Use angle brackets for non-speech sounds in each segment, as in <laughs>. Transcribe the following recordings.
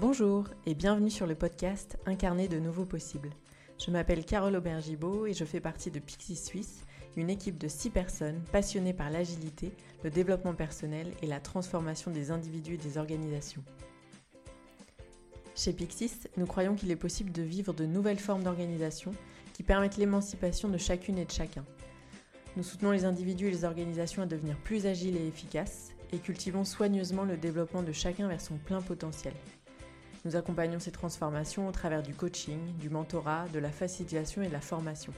Bonjour et bienvenue sur le podcast Incarner de nouveaux possibles. Je m'appelle Carole Aubergibaud et je fais partie de Pixie Suisse, une équipe de 6 personnes passionnées par l'agilité, le développement personnel et la transformation des individus et des organisations. Chez Pixis, nous croyons qu'il est possible de vivre de nouvelles formes d'organisation qui permettent l'émancipation de chacune et de chacun. Nous soutenons les individus et les organisations à devenir plus agiles et efficaces et cultivons soigneusement le développement de chacun vers son plein potentiel. Nous accompagnons ces transformations au travers du coaching, du mentorat, de la facilitation et de la formation.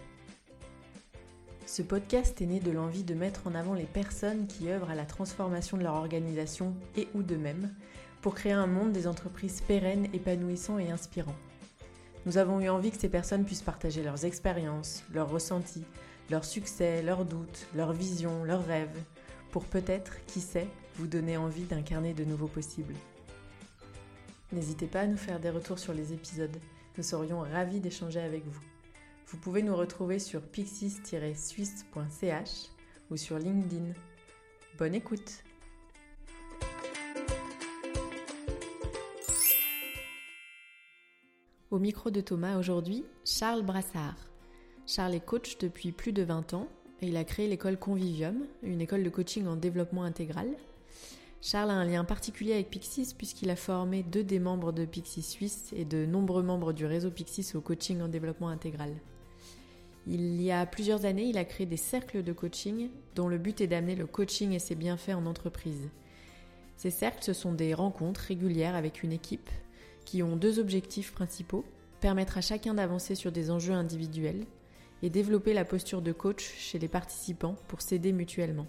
Ce podcast est né de l'envie de mettre en avant les personnes qui œuvrent à la transformation de leur organisation et ou d'eux-mêmes pour créer un monde des entreprises pérennes, épanouissants et inspirants. Nous avons eu envie que ces personnes puissent partager leurs expériences, leurs ressentis, leurs succès, leurs doutes, leurs visions, leurs rêves, pour peut-être, qui sait, vous donner envie d'incarner de nouveaux possibles. N'hésitez pas à nous faire des retours sur les épisodes. Nous serions ravis d'échanger avec vous. Vous pouvez nous retrouver sur pixis-suisse.ch ou sur LinkedIn. Bonne écoute Au micro de Thomas aujourd'hui, Charles Brassard. Charles est coach depuis plus de 20 ans et il a créé l'école Convivium, une école de coaching en développement intégral Charles a un lien particulier avec Pixis puisqu'il a formé deux des membres de Pixis Suisse et de nombreux membres du réseau Pixis au coaching en développement intégral. Il y a plusieurs années, il a créé des cercles de coaching dont le but est d'amener le coaching et ses bienfaits en entreprise. Ces cercles, ce sont des rencontres régulières avec une équipe qui ont deux objectifs principaux, permettre à chacun d'avancer sur des enjeux individuels et développer la posture de coach chez les participants pour s'aider mutuellement.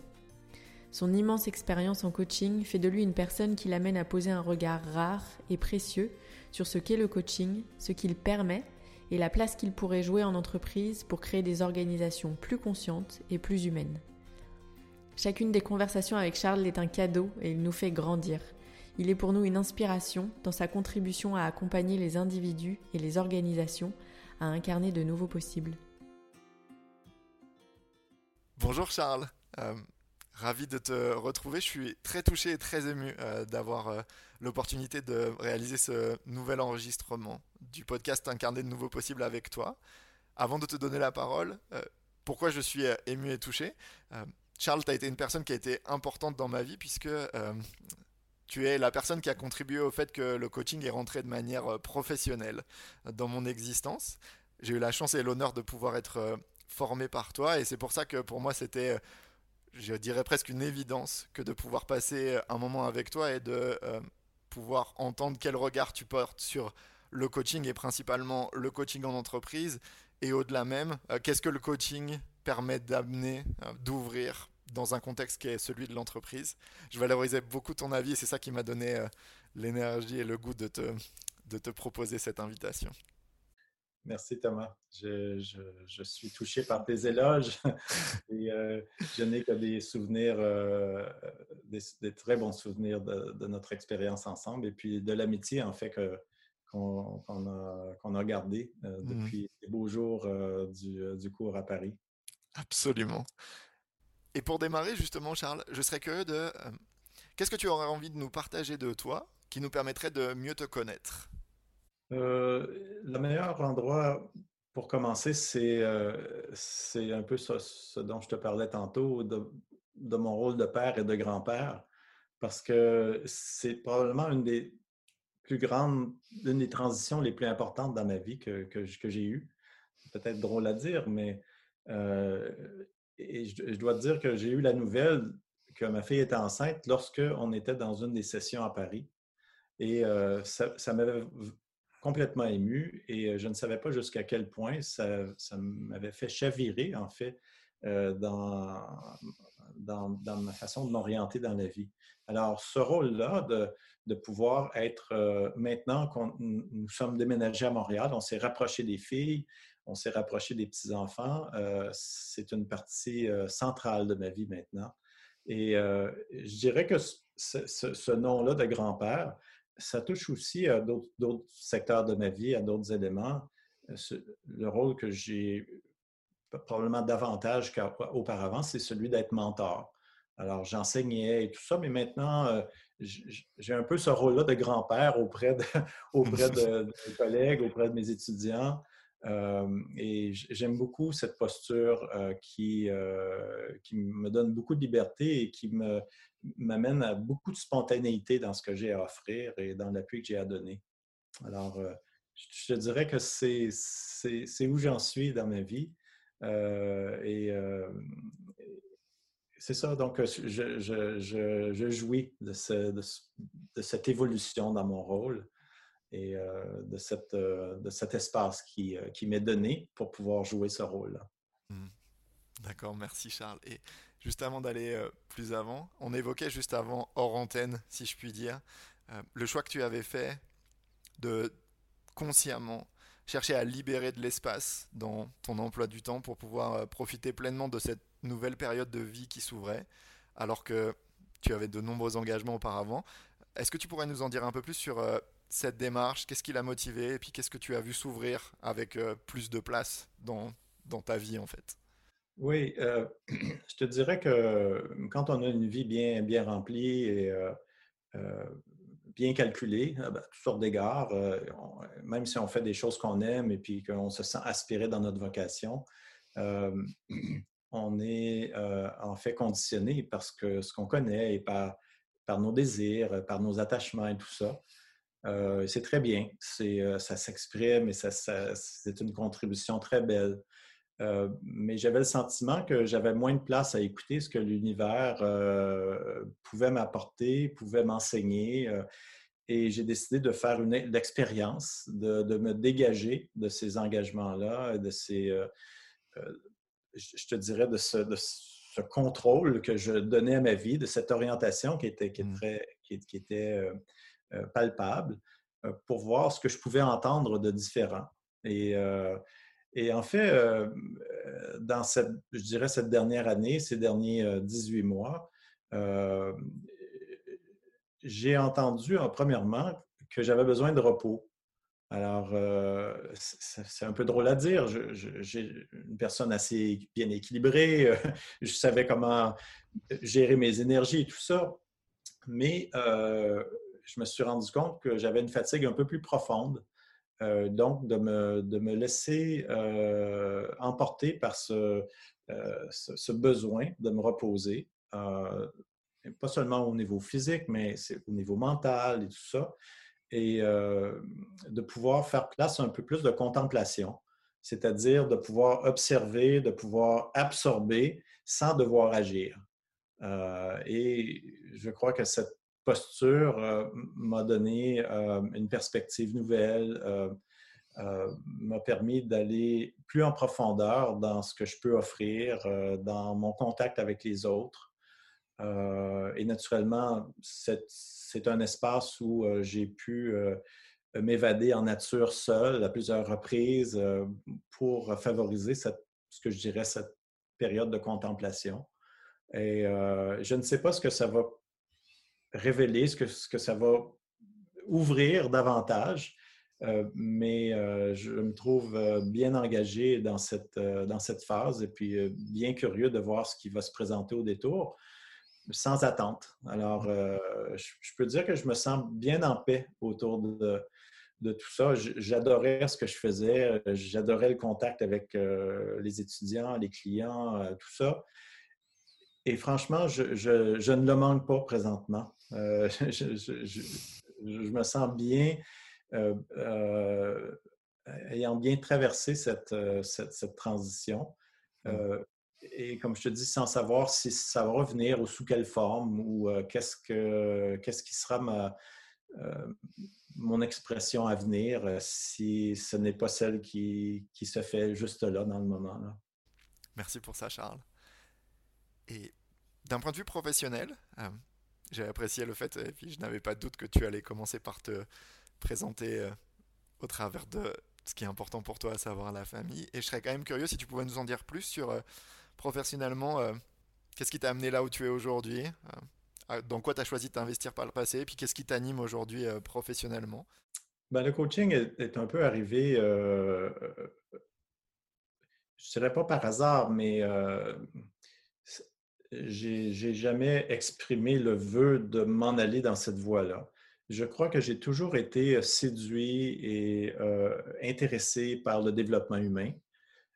Son immense expérience en coaching fait de lui une personne qui l'amène à poser un regard rare et précieux sur ce qu'est le coaching, ce qu'il permet et la place qu'il pourrait jouer en entreprise pour créer des organisations plus conscientes et plus humaines. Chacune des conversations avec Charles est un cadeau et il nous fait grandir. Il est pour nous une inspiration dans sa contribution à accompagner les individus et les organisations à incarner de nouveaux possibles. Bonjour Charles. Euh, Ravi de te retrouver. Je suis très touché et très ému euh, d'avoir euh, l'opportunité de réaliser ce nouvel enregistrement du podcast Incarner de nouveaux possibles avec toi. Avant de te donner la parole, euh, pourquoi je suis ému et touché? Charles, tu as été une personne qui a été importante dans ma vie puisque tu es la personne qui a contribué au fait que le coaching est rentré de manière professionnelle dans mon existence. J'ai eu la chance et l'honneur de pouvoir être formé par toi et c'est pour ça que pour moi c'était je dirais presque une évidence que de pouvoir passer un moment avec toi et de euh, pouvoir entendre quel regard tu portes sur le coaching et principalement le coaching en entreprise et au-delà même, euh, qu'est-ce que le coaching permet d'amener, euh, d'ouvrir dans un contexte qui est celui de l'entreprise? Je valorisais beaucoup ton avis et c'est ça qui m'a donné l'énergie et le goût de te proposer cette invitation. Merci Thomas. Je, suis touché par tes éloges <laughs> et euh, je n'ai que des souvenirs, euh, des, très bons souvenirs de, notre expérience ensemble et puis de l'amitié en fait qu'on a, gardé euh, mmh depuis les beaux jours du, cours à Paris. Absolument. Et pour démarrer justement Charles, je serais curieux de... Qu'est-ce que tu aurais envie de nous partager de toi qui nous permettrait de mieux te connaître? Euh, le meilleur endroit pour commencer, c'est euh, un peu ce, dont je te parlais tantôt, de, mon rôle de père et de grand-père, parce que c'est probablement une des plus grandes, une des transitions les plus importantes dans ma vie que, que, j'ai eues. Peut-être drôle à dire, mais euh, et je, dois te dire que j'ai eu la nouvelle que ma fille était enceinte lorsque on était dans une des sessions à Paris. Et ça, ça m'avait complètement ému et je ne savais pas jusqu'à quel point ça, m'avait fait chavirer, en fait, dans, dans, ma façon de m'orienter dans la vie. Alors, ce rôle-là de, de, pouvoir être, maintenant qu'on nous sommes déménagés à Montréal, on s'est rapproché des filles, on s'est rapproché des petits-enfants, c'est une partie centrale de ma vie maintenant. Et je dirais que ce nom-là de grand-père, ça touche aussi à d'autres secteurs de ma vie, à d'autres éléments. Euh, le rôle que j'ai probablement davantage qu'auparavant, c'est celui d'être mentor. Alors, j'enseignais et tout ça, mais maintenant, j'ai un peu ce rôle-là de grand-père auprès, de, <laughs> auprès de, collègues, auprès de mes étudiants. Et j'aime beaucoup cette posture qui, qui me donne beaucoup de liberté et qui m'amène à beaucoup de spontanéité dans ce que j'ai à offrir et dans l'appui que j'ai à donner. Alors, je te dirais que c'est où j'en suis dans ma vie. et c'est ça, donc je, je, jouis de, de, cette évolution dans mon rôle et de, cette, de cet espace qui, qui m'est donné pour pouvoir jouer ce rôle-là. Mmh. D'accord, merci Charles. Et juste avant d'aller plus avant, on évoquait juste avant, hors antenne, si je puis dire, le choix que tu avais fait de consciemment chercher à libérer de l'espace dans ton emploi du temps pour pouvoir euh, profiter pleinement de cette nouvelle période de vie qui s'ouvrait, alors que tu avais de nombreux engagements auparavant. Est-ce que tu pourrais nous en dire un peu plus sur euh, cette démarche Qu'est-ce qui l'a motivé Et puis qu'est-ce que tu as vu s'ouvrir avec euh, plus de place dans, dans ta vie en fait? Oui, <clears throat> je te dirais que quand on a une vie bien, bien remplie et bien calculé à toutes sortes d'égards, euh, même si on fait des choses qu'on aime et puis qu'on se sent aspiré dans notre vocation, euh, <clears throat> on est euh, en fait conditionné parce que ce qu'on connaît et par, par nos désirs, par nos attachements et tout ça. C'est très bien, ça s'exprime et ça, c'est une contribution très belle. mais j'avais le sentiment que j'avais moins de place à écouter ce que l'univers pouvait m'apporter, pouvait m'enseigner. et j'ai décidé de faire une, expérience, de, me dégager de ces engagements-là, de ces, je te dirais, de ce, contrôle que je donnais à ma vie, de cette orientation qui était, qui, mmh. qui, était palpable, pour voir ce que je pouvais entendre de différent. Et et en fait, euh, euh, dans cette, je dirais, cette dernière année, ces derniers 18 euh, mois, j'ai entendu, premièrement, que j'avais besoin de repos. Alors, c'est un peu drôle à dire. J'ai une personne assez bien équilibrée. <laughs> je savais comment gérer mes énergies et tout ça. Mais je me suis rendu compte que j'avais une fatigue un peu plus profonde euh, donc, de me, de me laisser euh, emporter par ce, euh, ce, besoin de me reposer, pas seulement au niveau physique, mais au niveau mental et tout ça, et de pouvoir faire place à un peu plus de contemplation, c'est-à-dire de pouvoir observer, de pouvoir absorber sans devoir agir. et je crois que cette posture euh, m'a donné euh, une perspective nouvelle, euh, m'a permis d'aller plus en profondeur dans ce que je peux offrir, dans mon contact avec les autres. et naturellement, c'est un espace où j'ai pu m'évader en nature seule à plusieurs reprises pour favoriser ce que je dirais cette période de contemplation. Et je ne sais pas ce que ça va révéler, ce que, ce que ça va ouvrir davantage. Euh, mais euh, je me trouve euh, bien engagé dans cette, dans cette phase et puis bien curieux de voir ce qui va se présenter au détour, sans attente. Alors, je, peux dire que je me sens bien en paix autour de, de tout ça. J'adorais ce que je faisais, j'adorais le contact avec les étudiants, les clients, tout ça. Et franchement, je, je, ne le manque pas présentement. Euh, <laughs> je, me sens bien, euh, euh, ayant bien traversé cette, cette, transition. Mmh. et comme je te dis, sans savoir si ça va revenir ou sous quelle forme ou qu'est-ce, que, qu'est-ce qui sera ma, mon expression à venir si ce n'est pas celle qui, qui se fait juste là dans le moment. Là. Merci pour ça, Charles. Et d'un point de vue professionnel, j'ai apprécié le fait, et puis je n'avais pas de doute que tu allais commencer par te présenter euh, au travers de ce qui est important pour toi, à savoir la famille. Et je serais quand même curieux si tu pouvais nous en dire plus sur euh, professionnellement, qu'est-ce qui t'a amené là où tu es aujourd'hui dans quoi tu as choisi de t'investir par le passé, et puis qu'est-ce qui t'anime aujourd'hui professionnellement? Ben, Le coaching est, un peu arrivé, je ne dirais pas par hasard, mais j'ai jamais exprimé le vœu de m'en aller dans cette voie-là. Je crois que j'ai toujours été séduit et intéressé par le développement humain.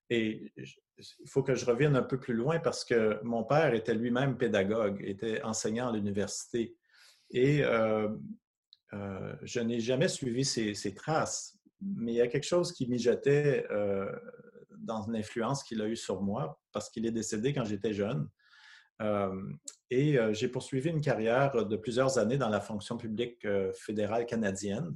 Et il faut que je revienne un peu plus loin parce que mon père était lui-même pédagogue, était enseignant à l'université. Et je n'ai jamais suivi ses, traces, mais il y a quelque chose qui mijotait dans l'influence qu'il a eue sur moi parce qu'il est décédé quand j'étais jeune. Et j'ai poursuivi une carrière de plusieurs années dans la fonction publique fédérale canadienne.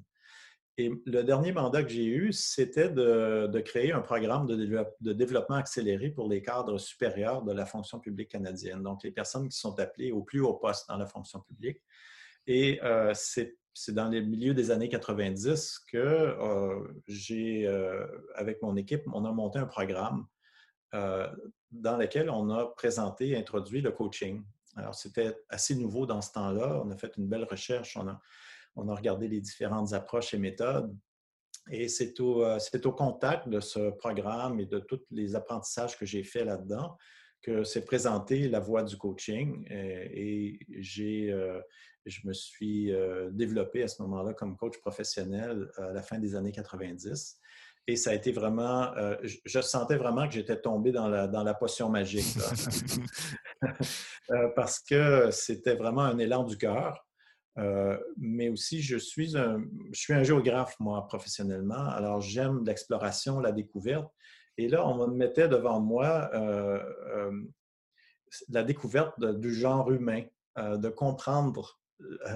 Et le dernier mandat que j'ai eu, c'était de, créer un programme de, développement accéléré pour les cadres supérieurs de la fonction publique canadienne, donc les personnes qui sont appelées au plus haut poste dans la fonction publique. Et c'est dans les milieux des années 90 que j'ai, avec mon équipe, on a monté un programme dans lequel on a présenté, introduit le coaching. Alors, c'était assez nouveau dans ce temps-là. On a fait une belle recherche. On a, on a regardé les différentes approches et méthodes. Et c'est au, euh, au, contact de ce programme et de tous les apprentissages que j'ai faits là-dedans que s'est présenté la voie du coaching. Euh, et j'ai, euh, je me suis développé à ce moment-là comme coach professionnel à la fin des années 90. Et ça a été vraiment, je, sentais vraiment que j'étais tombé dans la, dans la potion magique. <laughs> parce que c'était vraiment un élan du cœur. Euh, mais aussi, je suis, un, je suis un géographe, moi, professionnellement. Alors, j'aime l'exploration, la découverte. Et là, on me mettait devant moi euh, euh, la découverte du genre humain, de comprendre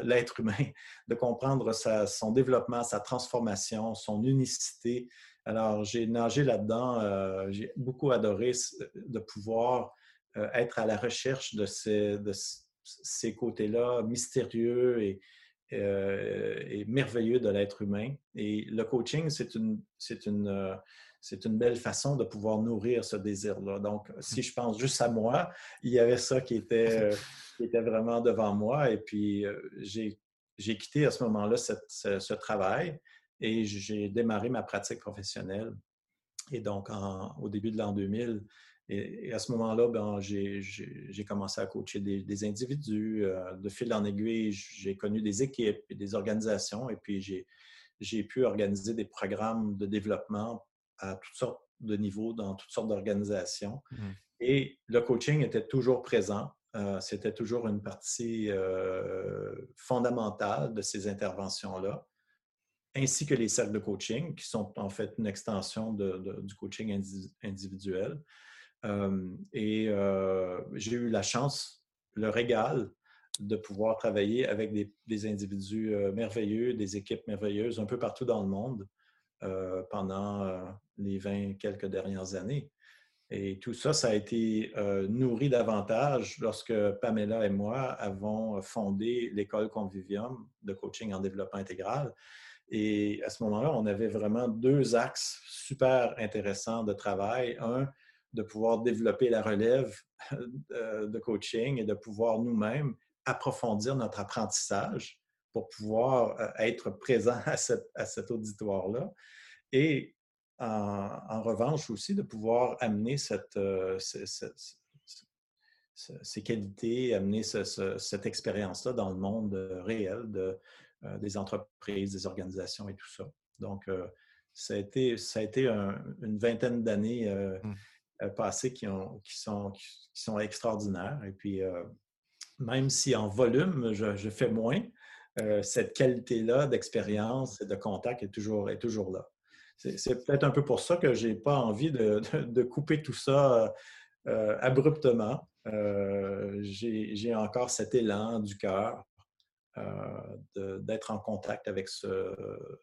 l'être humain, <laughs> de comprendre sa, son développement, sa transformation, son unicité. Alors, j'ai nagé là-dedans. j'ai beaucoup adoré de pouvoir être à la recherche de ces, de, ces côtés-là mystérieux et, euh, et, merveilleux de l'être humain. Et le coaching, c'est une, c'est une, euh, c'est une belle façon de pouvoir nourrir ce désir-là. Donc, si je pense juste à moi, il y avait ça qui était, euh, qui était vraiment devant moi. Et puis, j'ai, j'ai quitté à ce moment-là ce, ce, travail et j'ai démarré ma pratique professionnelle. Et donc, en, au début de l'an 2000, et, à ce moment-là, ben, j'ai commencé à coacher des, individus. Euh, de fil en aiguille, j'ai connu des équipes et des organisations. Et puis, j'ai pu organiser des programmes de développement à toutes sortes de niveaux, dans toutes sortes d'organisations. Mmh. Et le coaching était toujours présent. Euh, c'était toujours une partie euh, fondamentale de ces interventions-là, ainsi que les cercles de coaching, qui sont en fait une extension du coaching individuel et j'ai eu la chance, le régal de pouvoir travailler avec des, individus merveilleux, des équipes merveilleuses un peu partout dans le monde pendant les 20 quelques dernières années. Et tout ça, ça a été nourri davantage lorsque Pamela et moi avons fondé l'école Convivium de coaching en développement intégral. Et à ce moment-là, on avait vraiment deux axes super intéressants de travail. Un, de pouvoir développer la relève euh, de coaching et de pouvoir nous-mêmes approfondir notre apprentissage pour pouvoir euh, être présent à, cet auditoire-là. Et en, revanche aussi, de pouvoir amener cette, euh, ces qualités, amener cette expérience-là dans le monde réel de, des entreprises, des organisations et tout ça. Donc, ça a été, ça a été une vingtaine d'années mmh. Euh, passés qui, ont, qui, sont, qui sont extraordinaires. Et puis, euh, même si en volume, je, fais moins, euh, cette qualité-là d'expérience et de contact est toujours, est toujours là. C'est peut-être un peu pour ça que je n'ai pas envie de, de, couper tout ça abruptement. J'ai encore cet élan du cœur d'être en contact avec ce,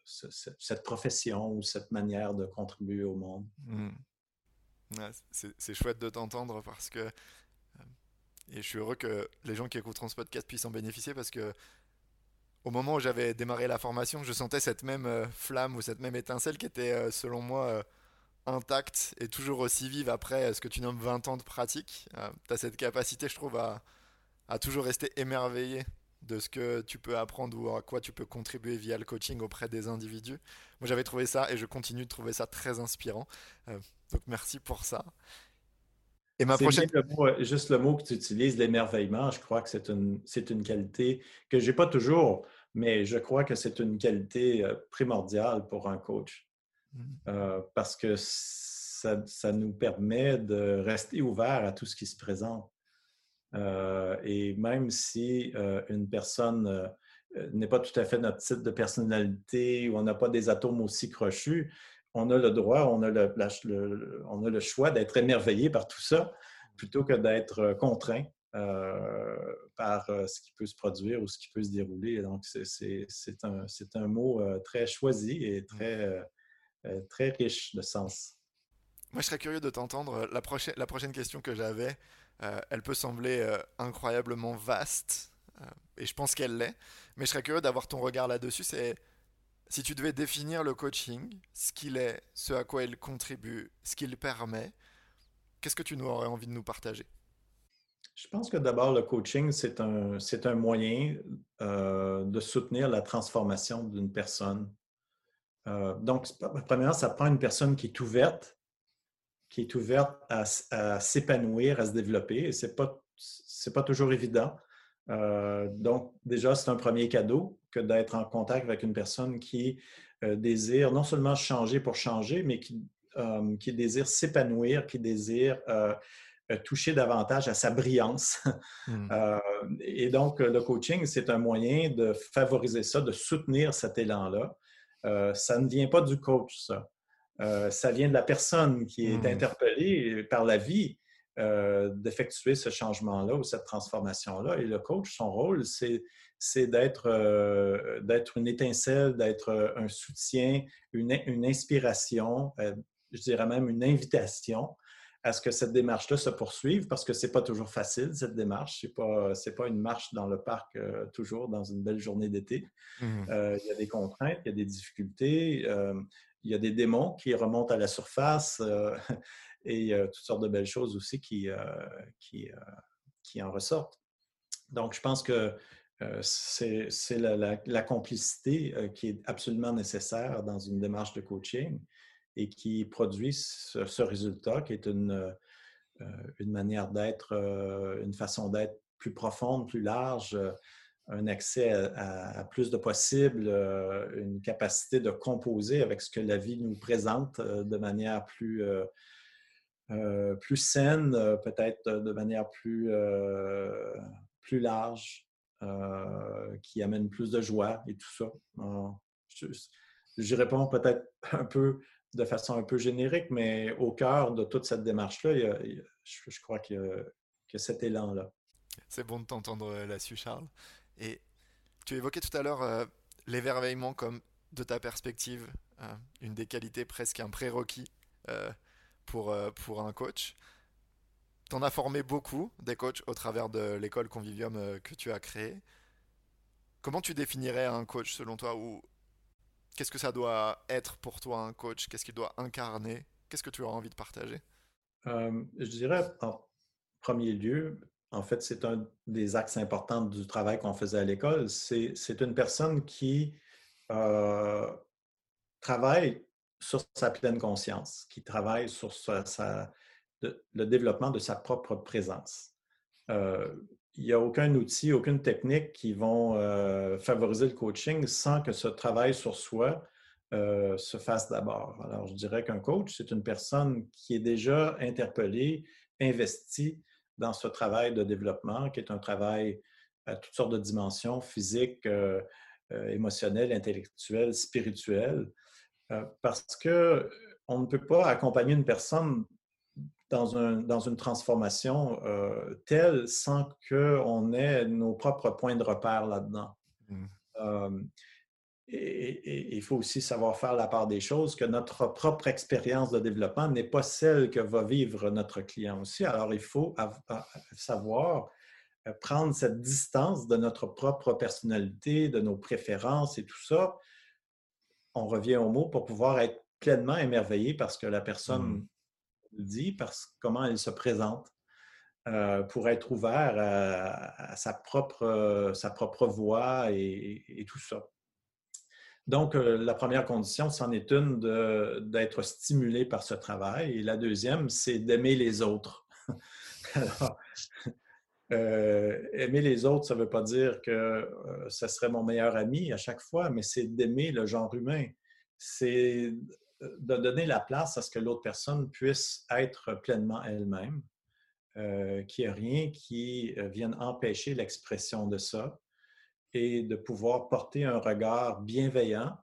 cette profession ou cette manière de contribuer au monde. Mmh c'est chouette de t'entendre parce que. Euh, et je suis heureux que les gens qui écouteront ce podcast puissent en bénéficier parce que. Au moment où j'avais démarré la formation, je sentais cette même euh, flamme ou cette même étincelle qui était, euh, selon moi, intacte et toujours aussi vive après ce que tu nommes 20 ans de pratique. tu as cette capacité, je trouve, à, à toujours rester émerveillé de ce que tu peux apprendre ou à quoi tu peux contribuer via le coaching auprès des individus. Moi, j'avais trouvé ça et je continue de trouver ça très inspirant. Donc merci pour ça. Et ma prochaine... juste le mot que tu utilises, l'émerveillement, je crois que c'est une, une qualité que je n'ai pas toujours, mais je crois que c'est une qualité primordiale pour un coach. Mmh. parce que ça, ça, nous permet de rester ouvert à tout ce qui se présente. et même si une personne n'est pas tout à fait notre type de personnalité ou on n'a pas des atomes aussi crochus, on a le droit, on a le, on a le choix d'être émerveillé par tout ça plutôt que d'être contraint euh, par euh, ce qui peut se produire ou ce qui peut se dérouler. Donc, c'est un, un, mot euh, très choisi et mmh. très, très riche de sens. Moi, je serais curieux de t'entendre. La prochaine, la prochaine question que j'avais, elle peut sembler incroyablement vaste, et je pense qu'elle l'est, mais je serais curieux d'avoir ton regard là-dessus. C'est si tu devais définir le coaching, ce qu'il est, ce à quoi il contribue, ce qu'il permet, qu'est-ce que tu aurais envie de nous partager? Je pense que d'abord, le coaching, c'est un, moyen euh, de soutenir la transformation d'une personne. Euh, donc, premièrement, ça prend une personne qui est ouverte, qui est ouverte à, s'épanouir, à se développer. Et ce n'est pas, pas toujours évident. Euh, donc, déjà, c'est un premier cadeau que d'être en contact avec une personne qui désire non seulement changer pour changer, mais qui, qui désire s'épanouir, qui désire euh, toucher davantage à sa brillance. Euh, et donc, le coaching, c'est un moyen de favoriser ça, de soutenir cet élan-là. Euh, ça ne vient pas du coach, ça. ça vient de la personne qui est hmm. interpellée par la vie d'effectuer ce changement-là ou cette transformation-là. Et le coach, son rôle, c'est d'être une étincelle, d'être un soutien, une, une inspiration, je dirais même une invitation à ce que cette démarche-là se poursuive parce que ce n'est pas toujours facile, cette démarche. Ce n'est pas, pas une marche dans le parc euh, toujours dans une belle journée d'été. Mmh. Euh, il y a des contraintes, il y a des difficultés, euh, il y a des démons qui remontent à la surface et il y a toutes sortes de belles choses aussi qui, qui, qui en ressortent. Donc, je pense que c'est la, complicité qui est absolument nécessaire dans une démarche de coaching et qui produit ce, résultat qui est une, euh, une manière d'être, euh, une façon d'être plus profonde, plus large, euh, un accès à, plus de possibles, une capacité de composer avec ce que la vie nous présente de manière plus, plus saine, peut-être de manière plus, plus large, qui amène plus de joie et tout ça. je, je réponds peut-être <laughs> un peu de façon un peu générique, mais au cœur de toute cette démarche-là, je, crois y, a cet élan-là. C'est bon de t'entendre euh, là-dessus, Charles. Et tu évoquais tout à l'heure euh, l'émerveillement comme, de ta perspective, euh, une des qualités presque un prérequis pour, pour un coach. Tu en as formé beaucoup des coachs au travers de l'école Convivium que tu as créée. Comment tu définirais un coach selon toi ou Qu'est-ce que ça doit être pour toi un coach? Qu'est-ce qu'il doit incarner? Qu'est-ce que tu as envie de partager? Euh, Je dirais en premier lieu, en fait, c'est un des axes importants du travail qu'on faisait à l'école. C'est une personne qui euh, travaille sur sa pleine conscience, qui travaille sur le développement de sa propre présence. Euh, il n'y a aucun outil, aucune technique qui vont euh, favoriser le coaching sans que ce travail sur soi euh, se fasse d'abord. Alors, je dirais qu'un coach, c'est une personne qui est déjà interpellée, investie dans ce travail de développement, qui est un travail à toutes sortes de dimensions, physiques, euh, émotionnelles, intellectuelles, spirituelles, parce qu'on ne peut pas accompagner une personne dans, un, dans une transformation euh, telle sans qu'on ait nos propres points de repère là-dedans. Mmh. Euh, et, il faut aussi savoir faire la part des choses, que notre propre expérience de développement n'est pas celle que va vivre notre client aussi. Alors, il faut savoir euh, prendre cette distance de notre propre personnalité, de nos préférences et tout ça. On revient au mot pour pouvoir être pleinement émerveillé parce que la personne mmh dit, parce comment elle se présente. Euh, pour être ouvert à, sa, propre, sa propre voix et, tout ça. Donc, euh, la première condition, c'en est une d'être stimulé par ce travail. Et la deuxième, c'est d'aimer les autres. <laughs> Alors, aimer les autres, ça ne veut pas dire que ce serait mon meilleur ami à chaque fois, mais c'est d'aimer le genre humain. C'est de donner la place à ce que l'autre personne puisse être pleinement elle-même, qu'il n'y ait rien qui vienne empêcher l'expression de ça et de pouvoir porter un regard bienveillant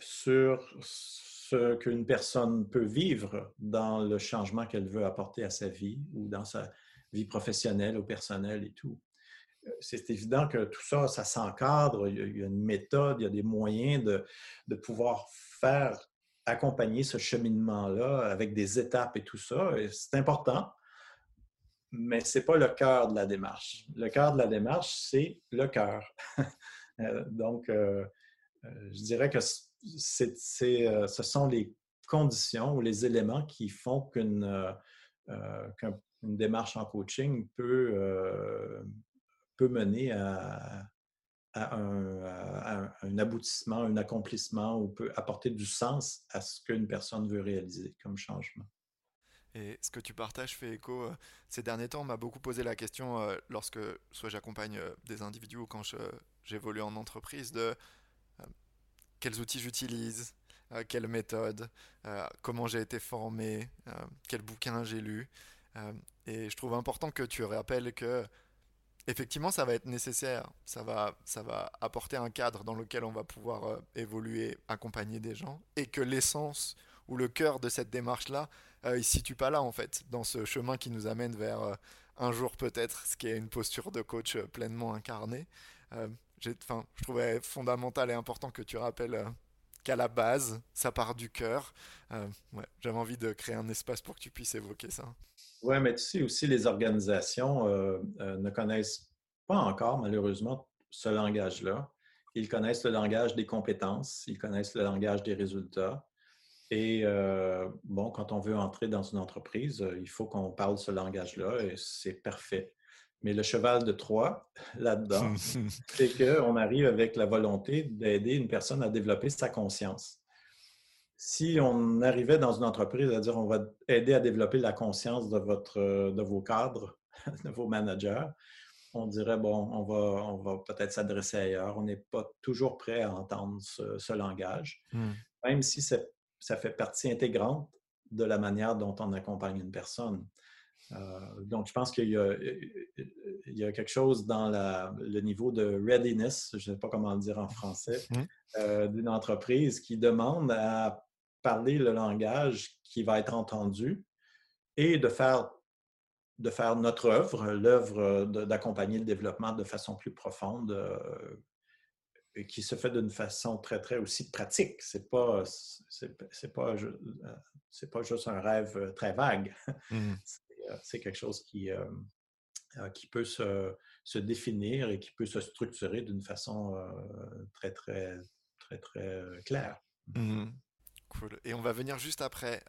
sur ce qu'une personne peut vivre dans le changement qu'elle veut apporter à sa vie ou dans sa vie professionnelle ou personnelle et tout. C'est évident que tout ça, ça s'encadre, il y a une méthode, il y a des moyens de, de pouvoir faire accompagner ce cheminement-là avec des étapes et tout ça. C'est important, mais ce n'est pas le cœur de la démarche. Le cœur de la démarche, c'est le cœur. <laughs> Euh, donc, euh, euh, je dirais que c'est, ce sont les conditions ou les éléments qui font qu'une, démarche en coaching peut, peut mener à, un, aboutissement, un accomplissement ou peut apporter du sens à ce qu'une personne veut réaliser comme changement. Et ce que tu partages fait écho. Euh, ces derniers temps, on m'a beaucoup posé la question euh, lorsque soit j'accompagne euh, des individus ou quand j'évolue en entreprise de quels outils j'utilise, quelle méthode, comment j'ai été formé, quel bouquin j'ai lu. Et je trouve important que tu rappelles que effectivement, ça va être nécessaire. Ça va, ça va apporter un cadre dans lequel on va pouvoir évoluer, accompagner des gens, et que l'essence ou le cœur de cette démarche-là, euh, il ne se situe pas là en fait, dans ce chemin qui nous amène vers euh, un jour peut-être, ce qui est une posture de coach euh, pleinement incarnée. je trouvais fondamental et important que tu rappelles qu'à la base, ça part du cœur. J'avais envie de créer un espace pour que tu puisses évoquer ça. Oui, mais tu sais aussi, les organisations ne connaissent pas encore, malheureusement, ce langage-là. Ils connaissent le langage des compétences, ils connaissent le langage des résultats. Et euh, bon, quand on veut entrer dans une entreprise, euh, il faut qu'on parle ce langage-là et c'est parfait. Mais le cheval de Troie, <laughs> là-dedans, <laughs> c'est qu'on arrive avec la volonté d'aider une personne à développer sa conscience. Si on arrivait dans une entreprise à dire on va aider à développer la conscience de, votre, de vos cadres, <laughs> de vos managers, on dirait, bon, on va, on va peut-être s'adresser ailleurs. On n'est pas toujours prêt à entendre ce, langage, mmh. même si ça fait partie intégrante de la manière dont on accompagne une personne. Euh, donc, je pense qu'il y, a quelque chose dans le niveau de readiness, je ne sais pas comment le dire en français, mmh. euh, d'une entreprise qui demande à parler le langage qui va être entendu et de faire, de faire notre œuvre, l'œuvre d'accompagner le développement de façon plus profonde, euh, qui se fait d'une façon très, très aussi pratique. C'est pas, c'est, pas, euh, c'est pas juste un rêve euh, très vague. Mmh <laughs> c'est, quelque chose qui, qui peut se, se, définir et qui peut se structurer d'une façon très, très, très, très claire. Mmh cool. Et on va venir juste après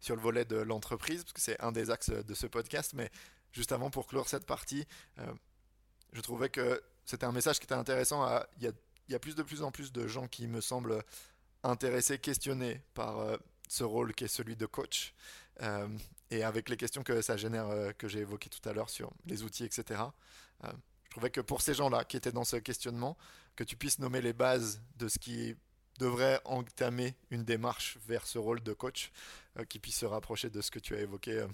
sur le volet de l'entreprise, parce que c'est un des axes de ce podcast, mais juste avant pour clore cette partie, je trouvais que c'était un message qui était intéressant. Il y a plus de plus en plus de gens qui me semblent intéressés, questionnés par euh, ce rôle qui est celui de coach. Euh, et avec les questions que ça génère, euh, que j'ai évoquées tout à l'heure sur les outils, etc. je trouvais que pour ces gens-là qui étaient dans ce questionnement, que tu puisses nommer les bases de ce qui devrait entamer une démarche vers ce rôle de coach, qui puisse se rapprocher de ce que tu as évoqué.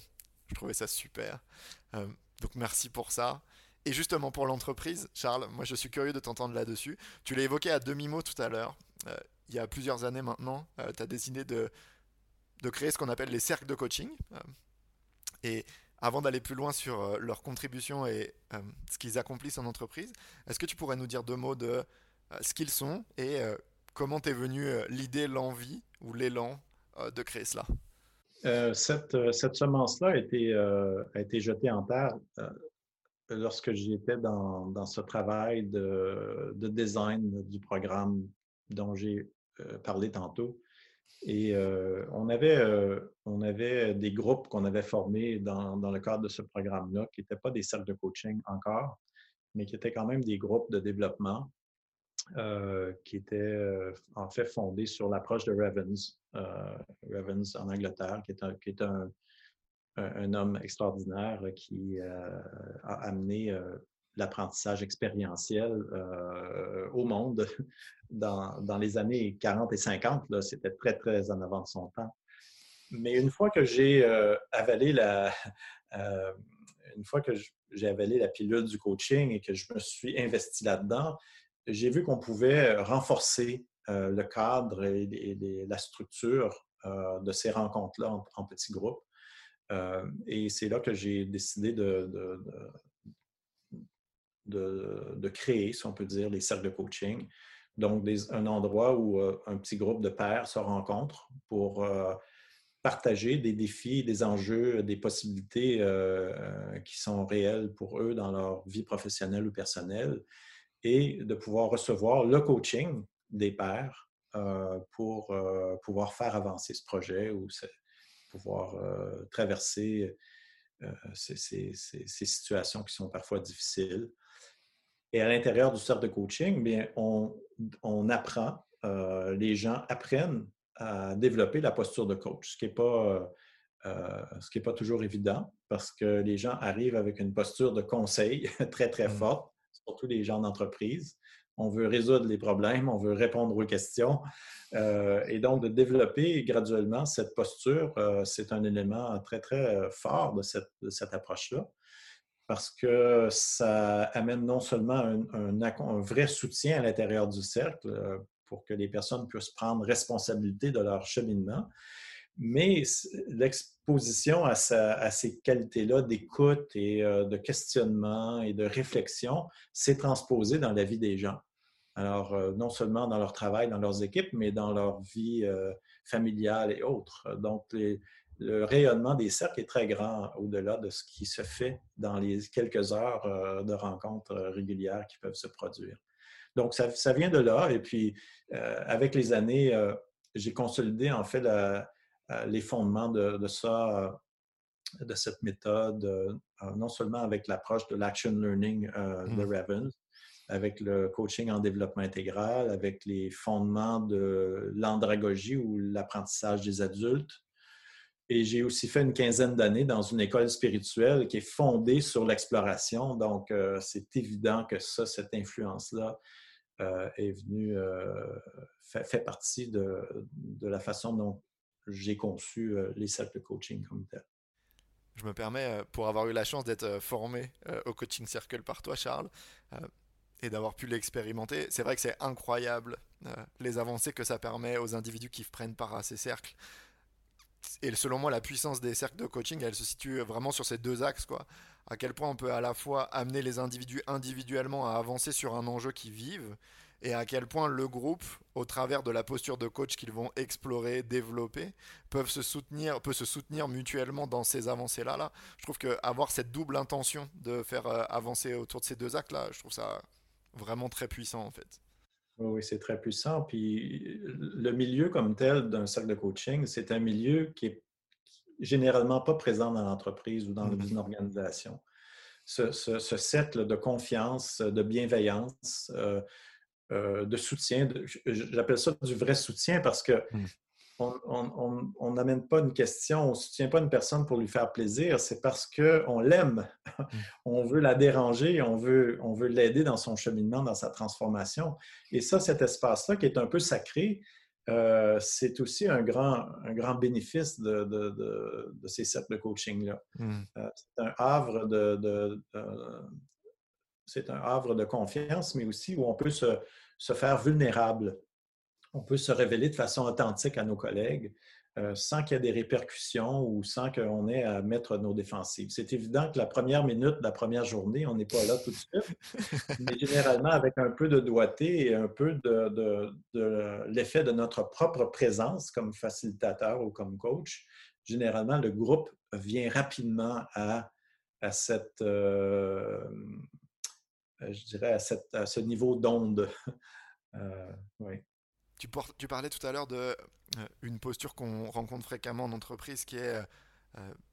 je trouvais ça super. donc merci pour ça. Et justement pour l'entreprise, Charles, moi je suis curieux de t'entendre là-dessus. Tu l'as évoqué à demi-mot tout à l'heure. Euh, il y a plusieurs années maintenant, euh, tu as décidé de, de créer ce qu'on appelle les cercles de coaching. Euh, et avant d'aller plus loin sur leur contribution et ce qu'ils accomplissent en entreprise, est-ce que tu pourrais nous dire deux mots de ce qu'ils sont et comment t'es venu l'idée, l'envie ou l'élan de créer cela? Cette, cette semence-là a été, jetée en terre lorsque j'étais dans, ce travail de, de, design du programme dont j'ai euh, parlé tantôt. Et euh, on, avait, euh, on avait des groupes qu'on avait formés dans, dans, le cadre de ce programme-là, qui n'étaient pas des cercles de coaching encore, mais qui étaient quand même des groupes de développement qui étaient en fait fondés sur l'approche de Ravens, Ravens en Angleterre, qui est un, qui est un, un, homme extraordinaire qui a amené l'apprentissage expérientiel au monde <laughs> dans, dans, les années 40 et 50. C'était très, très en avant de son temps. Mais une fois que j'ai avalé la, <laughs> une fois que j'ai avalé la pilule du coaching et que je me suis investi là-dedans, j'ai vu qu'on pouvait renforcer le cadre et, la structure de ces rencontres-là en, petits groupes. et c'est là que j'ai décidé de, créer, si on peut dire, les cercles de coaching. Donc, un endroit où un petit groupe de pairs se rencontrent pour partager des défis, des enjeux, des possibilités euh, euh, qui sont réelles pour eux dans leur vie professionnelle ou personnelle et de pouvoir recevoir le coaching des pairs euh, pour pouvoir faire avancer ce projet ou pouvoir traverser ces, situations qui sont parfois difficiles. Et à l'intérieur du cercle de coaching, bien, on, on apprend, les gens apprennent à développer la posture de coach, ce qui n'est pas, euh, ce qui pas toujours évident parce que les gens arrivent avec une posture de conseil <laughs> très, très mmh. forte, surtout les gens d'entreprise. On veut résoudre les problèmes, on veut répondre aux questions. Euh, et donc, de développer graduellement cette posture, euh, c'est un élément très, très fort de cette, cette approche-là parce que ça amène non seulement un vrai soutien à l'intérieur du cercle pour que les personnes puissent prendre responsabilité de leur cheminement. Mais l'exposition à, ces qualités-là d'écoute et euh, de questionnement et de réflexion s'est transposée dans la vie des gens. Alors, euh, non seulement dans leur travail, dans leurs équipes, mais dans leur vie euh, familiale et autres. Donc, le rayonnement des cercles est très grand au-delà de ce qui se fait dans les quelques heures de rencontres régulières qui peuvent se produire. Donc, ça, vient de là. Et puis, avec les années, j'ai consolidé en fait euh, les fondements de, ça, de cette méthode, non seulement avec l'approche de l'action learning de mmh. Ravens, avec le coaching en développement intégral, avec les fondements de l'andragogie ou l'apprentissage des adultes. Et j'ai aussi fait une quinzaine d'années dans une école spirituelle qui est fondée sur l'exploration. Donc, c'est évident que ça, cette influence-là, euh, est venu, euh, fait, partie de, la façon dont j'ai conçu euh, les cercles de coaching comme tel. Je me permets, pour avoir eu la chance d'être formé au coaching circle par toi, Charles, et d'avoir pu l'expérimenter, c'est vrai que c'est incroyable les avancées que ça permet aux individus qui prennent part à ces cercles. Et selon moi, la puissance des cercles de coaching, elle se situe vraiment sur ces deux axes, quoi. À quel point on peut à la fois amener les individus individuellement à avancer sur un enjeu qu'ils vivent, et à quel point le groupe, au travers de la posture de coach qu'ils vont explorer, développer, peuvent se soutenir, peut se soutenir mutuellement dans ces avancées-là. Là. Je trouve qu'avoir cette double intention de faire euh, avancer autour de ces deux actes-là, je trouve ça vraiment très puissant en fait. Oui, c'est très puissant. Puis le milieu comme tel d'un cercle de coaching, c'est un milieu qui est généralement pas présent dans l'entreprise ou dans mm-hmm. une organisation. Ce, ce, cercle de confiance, de bienveillance, euh, euh, de soutien. J'appelle ça du vrai soutien parce que mmh. on n'amène pas une question, on ne soutient pas une personne pour lui faire plaisir, c'est parce qu'on l'aime. Mmh. on veut la déranger, on veut, on veut l'aider dans son cheminement, dans sa transformation. Et ça, cet espace-là qui est un peu sacré, euh, c'est aussi un grand, un grand bénéfice de, de, de, ces cercles de coaching-là. Mmh. Euh, c'est un havre de, c'est un havre de confiance, mais aussi où on peut se, se faire vulnérable. On peut se révéler de façon authentique à nos collègues euh, sans qu'il y ait des répercussions ou sans qu'on ait à mettre nos défensives. C'est évident que la première minute de la première journée, on n'est pas là tout de suite, <laughs> mais généralement avec un peu de doigté et un peu de, l'effet de notre propre présence comme facilitateur ou comme coach, généralement le groupe vient rapidement à, cette, euh, euh, je dirais, à, ce niveau d'onde. <laughs> Euh, tu, tu, parlais tout à l'heure d'une euh, posture qu'on rencontre fréquemment en entreprise qui est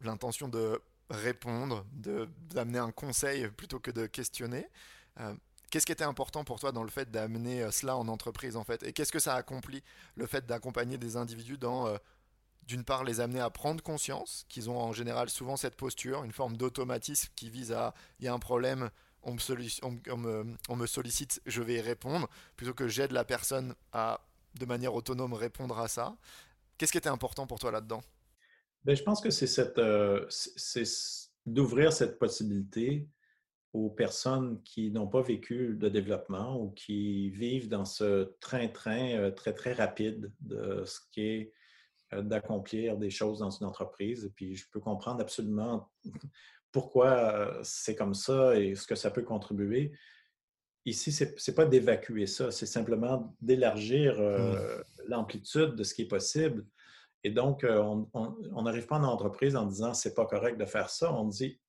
l'intention de répondre, d'amener un conseil plutôt que de questionner. Qu'est-ce qui était important pour toi dans le fait d'amener cela en entreprise en fait? Et qu'est-ce que ça accomplit le fait d'accompagner des individus dans d'une part les amener à prendre conscience qu'ils ont en général souvent cette posture, une forme d'automatisme qui vise à il y a un problème, on me, sollicite, je vais y répondre, plutôt que j'aide la personne à de manière autonome répondre à ça. Qu'est-ce qui était important pour toi là-dedans? Ben, Je pense que c'est cette, euh, d'ouvrir cette possibilité aux personnes qui n'ont pas vécu de développement ou qui vivent dans ce train-train euh, très, très rapide de ce qui est euh, d'accomplir des choses dans une entreprise. Et puis, je peux comprendre absolument pourquoi c'est comme ça et ce que ça peut contribuer. Ici, ce n'est pas d'évacuer ça, c'est simplement d'élargir mmh. l'amplitude de ce qui est possible. Et donc, on n'arrive pas en entreprise en disant c'est pas correct de faire ça. On dit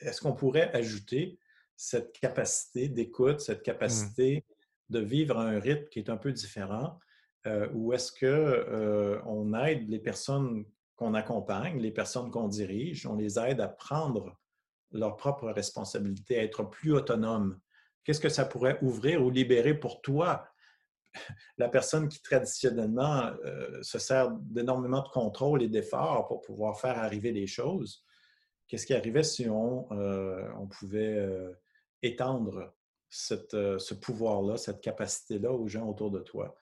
est-ce qu'on pourrait ajouter cette capacité d'écoute, cette mmh. capacité de vivre un rythme qui est un peu différent, euh, ou est-ce qu'on euh, on aide les personnes qu'on accompagne, les personnes qu'on dirige, on les aide à prendre leur propre responsabilité, à être plus autonomes? Qu'est-ce que ça pourrait ouvrir ou libérer pour toi? <laughs> La personne qui traditionnellement euh, se sert d'énormément de contrôle et d'efforts pour pouvoir faire arriver les choses, qu'est-ce qui arrivait si on, euh, pouvait euh, étendre ce pouvoir-là, cette capacité-là aux gens autour de toi?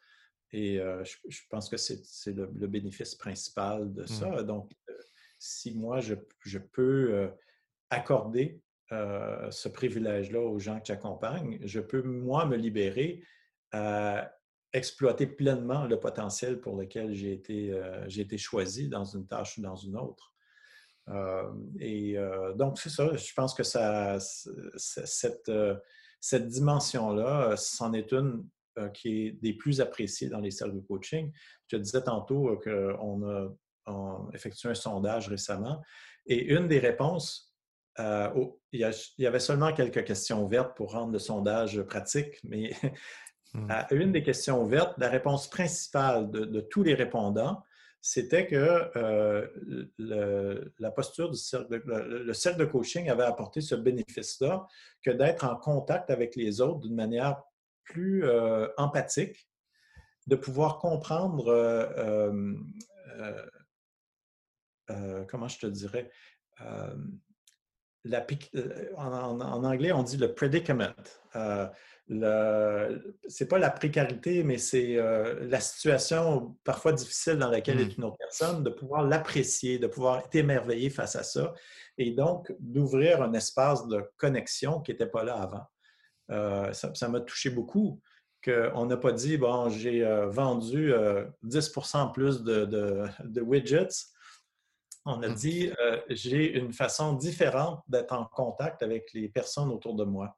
Et je, pense que c'est le, bénéfice principal de ça. Mmh. Donc, si moi, je, je peux accorder ce privilège-là aux gens que j'accompagne, je peux, moi, me libérer à exploiter pleinement le potentiel pour lequel j'ai été, j'ai été choisi dans une tâche ou dans une autre. Et donc, c'est ça. Je pense que ça, cette, cette dimension-là, c'en est une qui est des plus appréciées dans les cercles de coaching. Je te disais tantôt qu'on a, effectué un sondage récemment et une des réponses, il, y avait seulement quelques questions ouvertes pour rendre le sondage pratique, mais à une des questions ouvertes, la réponse principale de tous les répondants, c'était que euh, la posture du cercle le, cercle de coaching avait apporté ce bénéfice-là que d'être en contact avec les autres d'une manière plus euh, empathique, de pouvoir comprendre, euh, comment je te dirais, la, en, en, anglais, on dit le predicament c'est pas la précarité, mais c'est euh, la situation parfois difficile dans laquelle est mmh. une autre personne, de pouvoir l'apprécier, de pouvoir être émerveillé face à ça, et donc d'ouvrir un espace de connexion qui n'était pas là avant. Euh, ça m'a touché beaucoup qu'on n'a pas dit, bon, j'ai euh, vendu 10% plus de, de, widgets. On a mmh. dit, j'ai une façon différente d'être en contact avec les personnes autour de moi.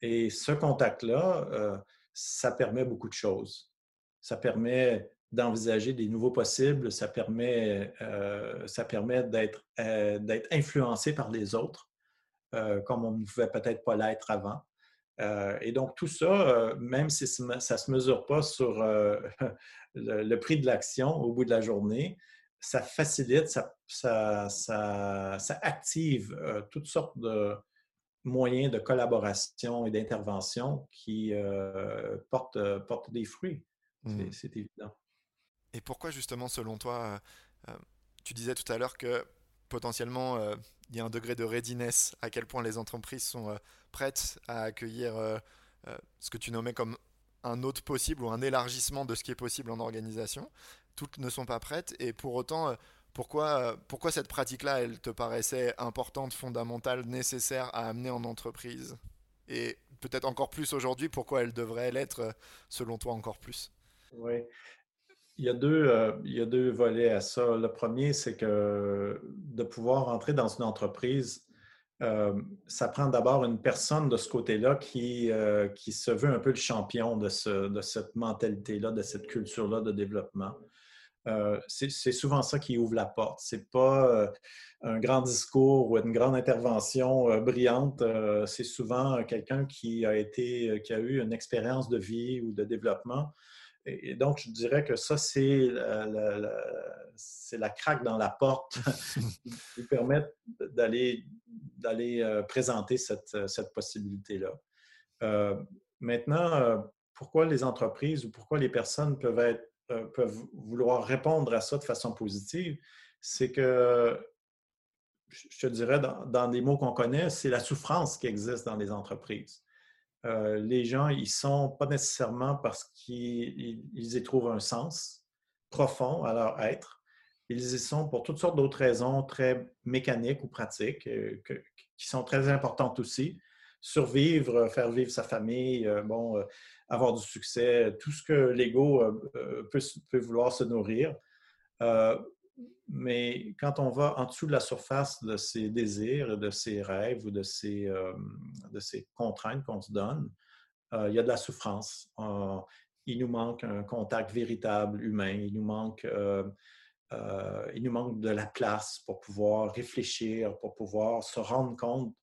Et ce contact-là, euh, ça permet beaucoup de choses. Ça permet d'envisager des nouveaux possibles, ça permet, euh, ça permet d'être, euh, d'être influencé par les autres, comme on ne pouvait peut-être pas l'être avant. Et donc, tout ça, même si ça ne se mesure pas sur <laughs> le, prix de l'action au bout de la journée, ça facilite, ça, ça, ça, ça active toutes sortes de, moyens de collaboration et d'intervention qui euh, portent, euh, des fruits. Mmh. C'est évident. Et pourquoi justement, selon toi, euh, tu disais tout à l'heure que potentiellement il y a un degré de readiness, à quel point les entreprises sont prêtes à accueillir ce que tu nommais comme un autre possible ou un élargissement de ce qui est possible en organisation. Toutes ne sont pas prêtes et pour autant pourquoi, pourquoi cette pratique-là, elle te paraissait importante, fondamentale, nécessaire à amener en entreprise? Et peut-être encore plus aujourd'hui, pourquoi elle devrait l'être, selon toi, encore plus? Oui. Il y, a deux, euh, il y a deux volets à ça. Le premier, c'est que de pouvoir entrer dans une entreprise, euh, ça prend d'abord une personne de ce côté-là qui, euh, qui se veut un peu le champion de, ce, de cette mentalité-là, de cette culture-là de développement. C'est souvent ça qui ouvre la porte. C'est pas un grand discours ou une grande intervention brillante. c'est souvent quelqu'un qui a été, qui a eu une expérience de vie ou de développement. Et, donc, je dirais que ça, c'est la, la, craque dans la porte <laughs> qui permet d'aller présenter cette, cette possibilité-là. maintenant, pourquoi les entreprises ou pourquoi les personnes peuvent être peuvent vouloir répondre à ça de façon positive, c'est que, je te dirais, dans, des mots qu'on connaît, c'est la souffrance qui existe dans les entreprises. Les gens, ils sont pas nécessairement parce qu'ils y trouvent un sens profond à leur être. Ils y sont pour toutes sortes d'autres raisons très mécaniques ou pratiques qui sont très importantes aussi survivre, euh, faire vivre sa famille, euh, bon, euh, avoir du succès, tout ce que l'ego peut, vouloir se nourrir. Mais quand on va en dessous de la surface de ses désirs, de ses rêves ou de ses, de ses contraintes qu'on se donne, il y a de la souffrance. il nous manque un contact véritable humain. Il nous manque, il nous manque de la place pour pouvoir réfléchir, pour pouvoir se rendre compte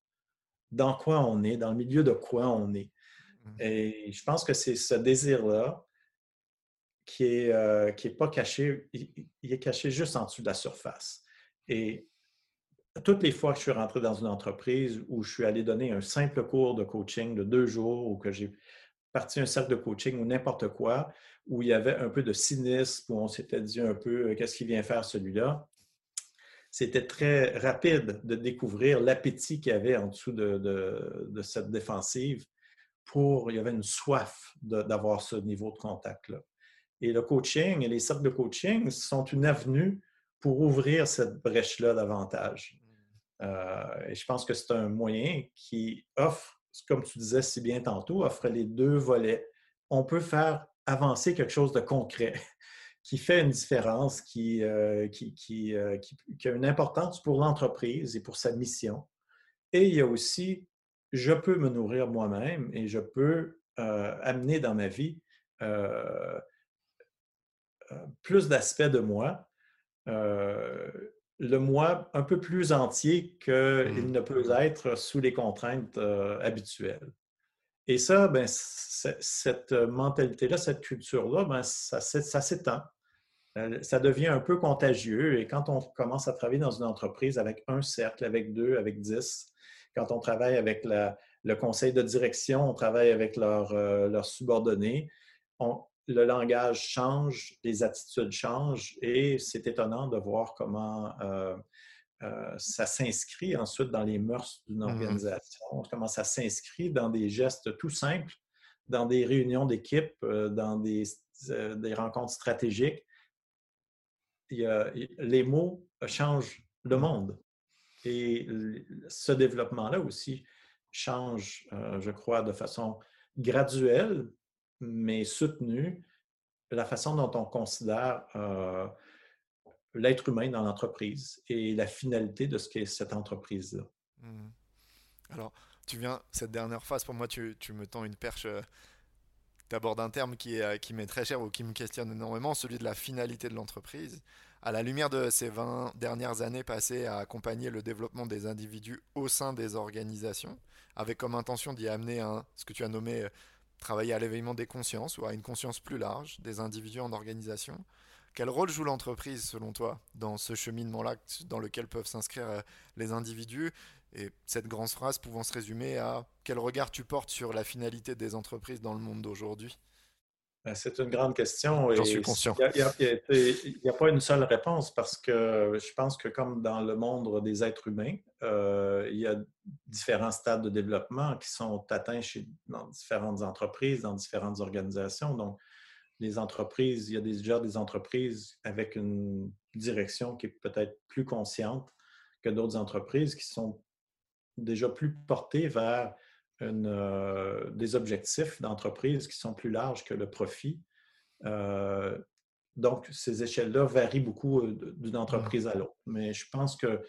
dans quoi on est, dans le milieu de quoi on est. Mmh. Et je pense que c'est ce désir-là qui n'est euh, qui est pas caché, il, est caché juste en dessous de la surface. Et toutes les fois que je suis rentré dans une entreprise où je suis allé donner un simple cours de coaching de deux jours ou que j'ai parti un cercle de coaching ou n'importe quoi, où il y avait un peu de cynisme, où on s'était dit un peu qu'est-ce qu'il vient faire celui-là, c'était très rapide de découvrir l'appétit qu'il y avait en dessous de, cette défensive pour, il y avait une soif d'avoir ce niveau de contact-là. Et le coaching et les cercles de coaching sont une avenue pour ouvrir cette brèche-là davantage. Euh, et je pense que c'est un moyen qui offre, comme tu disais si bien tantôt, offre les deux volets. On peut faire avancer quelque chose de concret <laughs> qui fait une différence, qui, euh, qui, euh, qui, qui, a une importance pour l'entreprise et pour sa mission. Et il y a aussi, je peux me nourrir moi-même et je peux amener dans ma vie plus d'aspects de moi, le moi un peu plus entier qu'il mmh. ne peut être sous les contraintes habituelles. Et ça, ben, cette mentalité-là, cette culture-là, ben, ça, ça s'étend. Euh, ça devient un peu contagieux. Et quand on commence à travailler dans une entreprise avec un cercle, avec deux, avec dix, quand on travaille avec le conseil de direction, on travaille avec leurs euh, subordonnés, le langage change, les attitudes changent et c'est étonnant de voir comment euh, ça s'inscrit ensuite dans les mœurs d'une mmh organisation, comment ça s'inscrit dans des gestes tout simples, dans des réunions d'équipe, dans des, des rencontres stratégiques. Les mots changent le monde. Et ce développement-là aussi change, euh, je crois, de façon graduelle, mais soutenue, la façon dont on considère euh, l'être humain dans l'entreprise et la finalité de ce qu'est cette entreprise-là. Mmh. Alors, tu viens, cette dernière phase, pour moi, tu, me tends une perche euh, tu abordes un terme qui, euh, qui m'est très cher ou qui me questionne énormément, celui de la finalité de l'entreprise. À la lumière de ces 20 dernières années passées à accompagner le développement des individus au sein des organisations, avec comme intention d'y amener ce que tu as nommé travailler à l'éveillement des consciences ou à une conscience plus large des individus en organisation. Quel rôle joue l'entreprise selon toi dans ce cheminement-là dans lequel peuvent s'inscrire euh, les individus? Et cette grande phrase pouvant se résumer à quel regard tu portes sur la finalité des entreprises dans le monde d'aujourd'hui? C'est une grande question. J'en suis conscient. Il n'y a, pas une seule réponse parce que je pense que comme dans le monde des êtres humains, euh, il y a différents stades de développement qui sont atteints chez, dans différentes entreprises, dans différentes organisations. Donc, les entreprises, il y a déjà des entreprises avec une direction qui est peut-être plus consciente que d'autres entreprises qui sont déjà plus porté vers euh, des objectifs d'entreprise qui sont plus larges que le profit. Euh, donc, ces échelles-là varient beaucoup euh, d'une entreprise à l'autre. Mais je pense que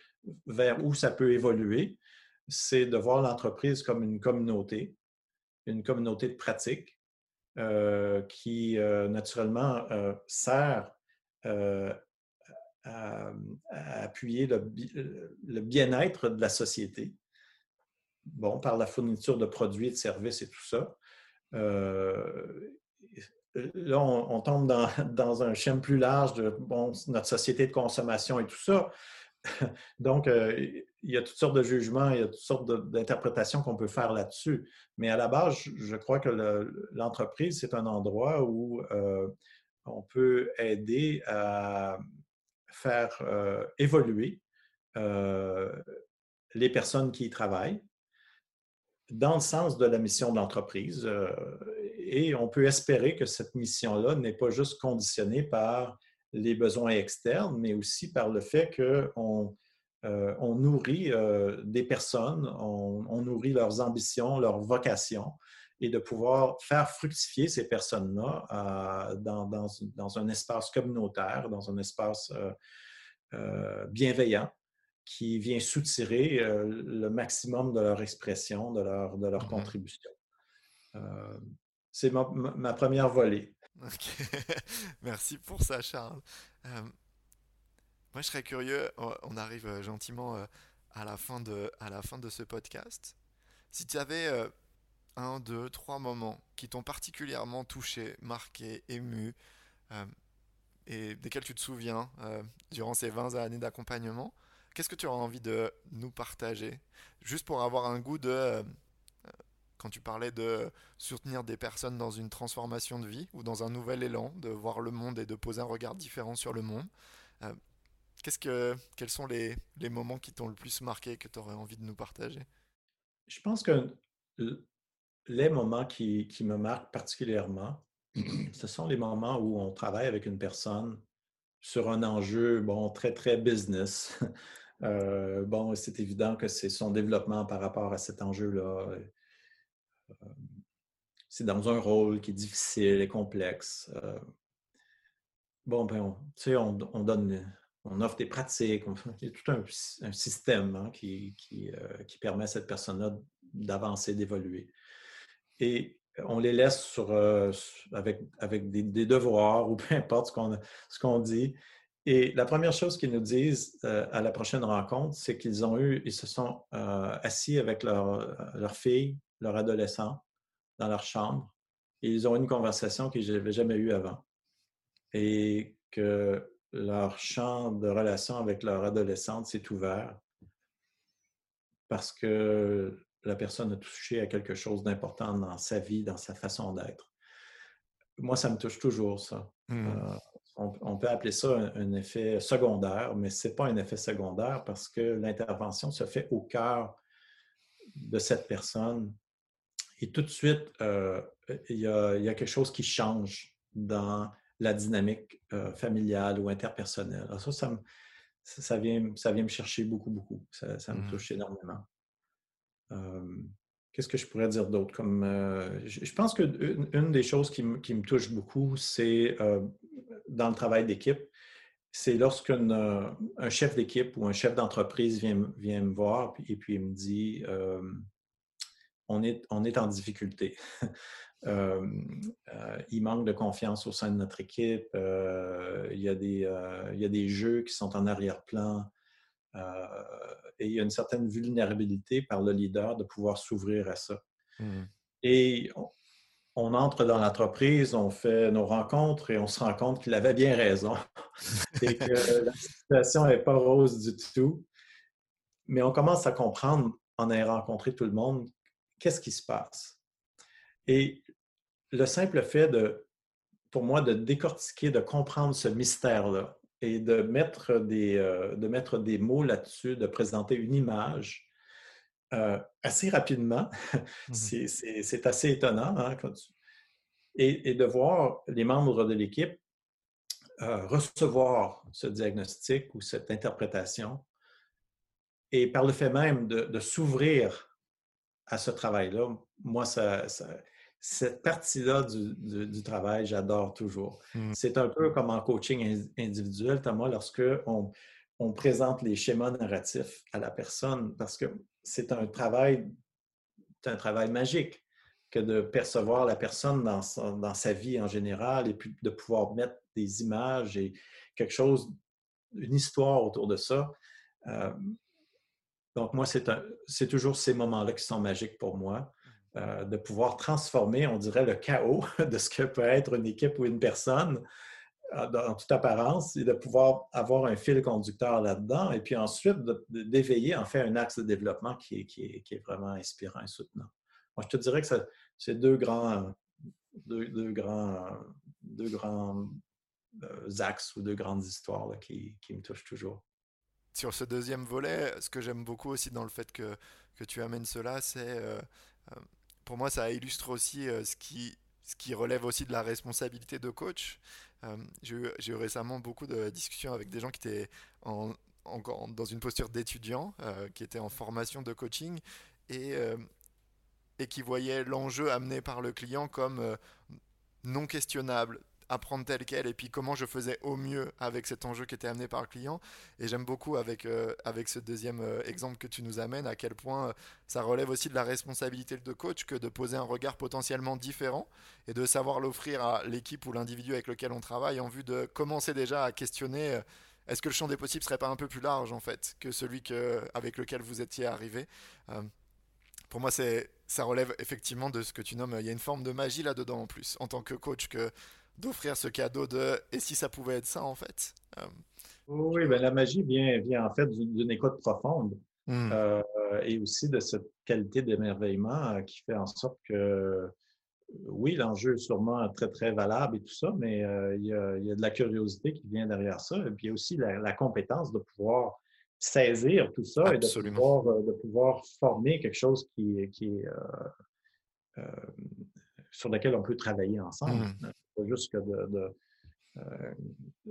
vers où ça peut évoluer, c'est de voir l'entreprise comme une communauté, une communauté de pratiques qui, naturellement, sert à, appuyer le bien-être de la société bon, par la fourniture de produits, de services et tout ça. Euh, là, on, tombe <laughs> dans, un schéma plus large de notre société de consommation et tout ça. <laughs> Donc, euh, il y a toutes sortes de jugements, il y a toutes sortes d'interprétations qu'on peut faire là-dessus. Mais à la base, je crois que l'entreprise, c'est un endroit où euh, on peut aider à faire évoluer les personnes qui y travaillent dans le sens de la mission de l'entreprise. et on peut espérer que cette mission-là n'est pas juste conditionnée par les besoins externes, mais aussi par le fait qu'on on nourrit des personnes, on, nourrit leurs ambitions, leurs vocations, et de pouvoir faire fructifier ces personnes-là dans, un espace communautaire, dans un espace bienveillant qui vient soutirer le maximum de leur expression, de leur, de leur mmh contribution. c'est ma, première volée. <laughs> Merci pour ça, Charles. moi, je serais curieux, on arrive gentiment à la fin de, à la fin de ce podcast. Si tu avais un, deux, trois moments qui t'ont particulièrement touché, marqué, ému, et desquels tu te souviens durant ces 20 années d'accompagnement, qu'est-ce que tu auras envie de nous partager? Juste pour avoir un goût de... Euh, quand tu parlais de soutenir des personnes dans une transformation de vie ou dans un nouvel élan, de voir le monde et de poser un regard différent sur le monde. Euh, quels sont les, moments qui t'ont le plus marqué que tu aurais envie de nous partager? Je pense que les moments qui, qui me marquent particulièrement, <clears throat> ce sont les moments où on travaille avec une personne sur un enjeu bon, très, très business, <laughs> Euh, bon, c'est évident que c'est son développement par rapport à cet enjeu-là. Euh, c'est dans un rôle qui est difficile et complexe. Euh, bon, ben, on, on, on, donne, on offre des pratiques, il y a tout un, système hein, qui, qui, permet à cette personne-là d'avancer, d'évoluer. Et on les laisse sur, avec, avec des, des, devoirs <laughs> ou peu importe ce qu'on dit. Et la première chose qu'ils nous disent euh, à la prochaine rencontre, c'est qu'ils ont eu, ils se sont euh, assis avec leur, euh, leur fille, leur adolescent, dans leur chambre, et ils ont eu une conversation que je n'avais jamais eue avant. Et que leur champ de relation avec leur adolescente s'est ouvert parce que la personne a touché à quelque chose d'important dans sa vie, dans sa façon d'être. Moi, ça me touche toujours, ça. Mmh on, peut appeler ça un, effet secondaire, mais ce n'est pas un effet secondaire parce que l'intervention se fait au cœur de cette personne. Et tout de suite, euh, il, y a, quelque chose qui change dans la dynamique euh, familiale ou interpersonnelle. Alors ça, ça, vient, ça vient me chercher beaucoup, beaucoup. Ça, me mmh touche énormément. Euh, qu'est-ce que je pourrais dire d'autre? Comme, je, pense qu'une une des choses qui, me touche beaucoup, c'est dans le travail d'équipe, c'est lorsqu'un euh, chef d'équipe ou un chef d'entreprise vient, me voir et puis il me dit euh, on, est, en difficulté. <laughs> Euh, il manque de confiance au sein de notre équipe. il y a des jeux qui sont en arrière-plan. Et il y a une certaine vulnérabilité par le leader de pouvoir s'ouvrir à ça. Mmh. Et on entre dans l'entreprise, on fait nos rencontres et on se rend compte qu'il avait bien raison <laughs> et que la situation n'est pas rose du tout. Mais on commence à comprendre, en ayant rencontré tout le monde, qu'est-ce qui se passe. Et le simple fait de, pour moi, de décortiquer, de comprendre ce mystère-là et de mettre des, euh, de mettre des mots là-dessus, de présenter une image, euh, assez rapidement. <laughs> Mmh c'est assez étonnant hein, et, de voir les membres de l'équipe euh, recevoir ce diagnostic ou cette interprétation et par le fait même de, s'ouvrir à ce travail-là, moi, ça, cette partie-là du, travail, j'adore toujours. Mmh. C'est un peu comme en coaching individuel, Thomas, lorsque on, on présente les schémas narratifs à la personne, parce que c'est un travail, un travail magique que de percevoir la personne dans, dans sa vie en général et puis de pouvoir mettre des images et quelque chose, une histoire autour de ça. Euh, donc, moi, c'est toujours ces moments-là qui sont magiques pour moi, euh, de pouvoir transformer, on dirait, le chaos <laughs> de ce que peut être une équipe ou une personne en euh, toute apparence et de pouvoir avoir un fil conducteur là-dedans et puis ensuite d'éveiller en fait un axe de développement qui est, vraiment inspirant et soutenant. Moi, je te dirais que c'est deux grands, deux, grands, deux grands axes ou de grandes histoires qui, qui, me touchent toujours. Sur ce deuxième volet, ce que j'aime beaucoup aussi dans le fait que, que tu amènes cela, c'est pour moi ça illustre aussi ce qui ce qui relève aussi de la responsabilité de coach. j'ai eu, récemment beaucoup de discussions avec des gens qui étaient en, dans une posture d'étudiant, qui étaient en formation de coaching, et, et qui voyaient l'enjeu amené par le client comme non questionnable, apprendre tel quel et puis comment je faisais au mieux avec cet enjeu qui était amené par le client. Et j'aime beaucoup avec, euh, avec ce deuxième euh, exemple que tu nous amènes à quel point euh, ça relève aussi de la responsabilité de coach que de poser un regard potentiellement différent et de savoir l'offrir à l'équipe ou l'individu avec lequel on travaille en vue de commencer déjà à questionner est-ce que le champ des possibles serait pas un peu plus large en fait que celui que, avec lequel vous étiez arrivé pour moi, ça relève effectivement de ce que tu nommes. Il y a une forme de magie là-dedans en plus, en tant que coach, que d'offrir ce cadeau de et si ça pouvait être ça en fait euh, Oui, ben, la magie vient, vient en fait d'une écoute profonde hmm. euh, et aussi de cette qualité d'émerveillement euh, qui fait en sorte que oui, l'enjeu est sûrement très, très valable et tout ça, mais il, y a, de la curiosité qui vient derrière ça. Et puis il y a aussi la, compétence de pouvoir saisir tout ça et de pouvoir, de pouvoir, former quelque chose qui, qui est sur lequel on peut travailler ensemble. Mmh juste que euh,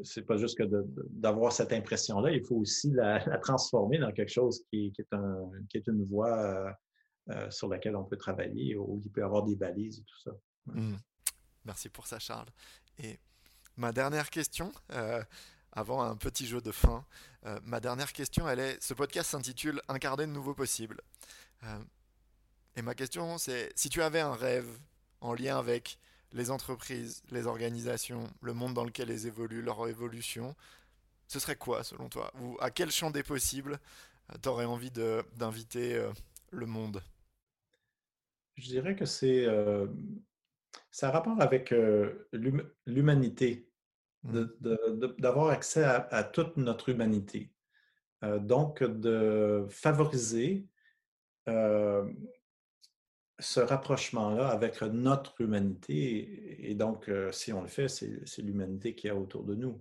c'est pas juste que d'avoir cette impression-là, il faut aussi la, <laughs> transformer dans quelque chose qui, est, un, qui est, une voie euh, euh, sur laquelle on peut travailler, où il peut avoir des balises et tout ça. Mmh. Merci pour ça, Charles. Et ma dernière question, avant un petit jeu de fin, ma dernière question, elle est, ce podcast s'intitule Incarner de nouveaux possibles. et ma question, c'est, si tu avais un rêve en lien avec les entreprises, les organisations, le monde dans lequel elles évoluent, leur évolution, ce serait quoi selon toi? Ou à quel champ des possibles euh, tu aurais envie d'inviter euh, le monde? Je dirais que c'est euh, ça a rapport avec l'humanité, mmh. d'avoir accès à, toute notre humanité. donc, de favoriser ce rapprochement-là avec notre humanité. Et donc, euh, si on le fait, c'est l'humanité qui est autour de nous.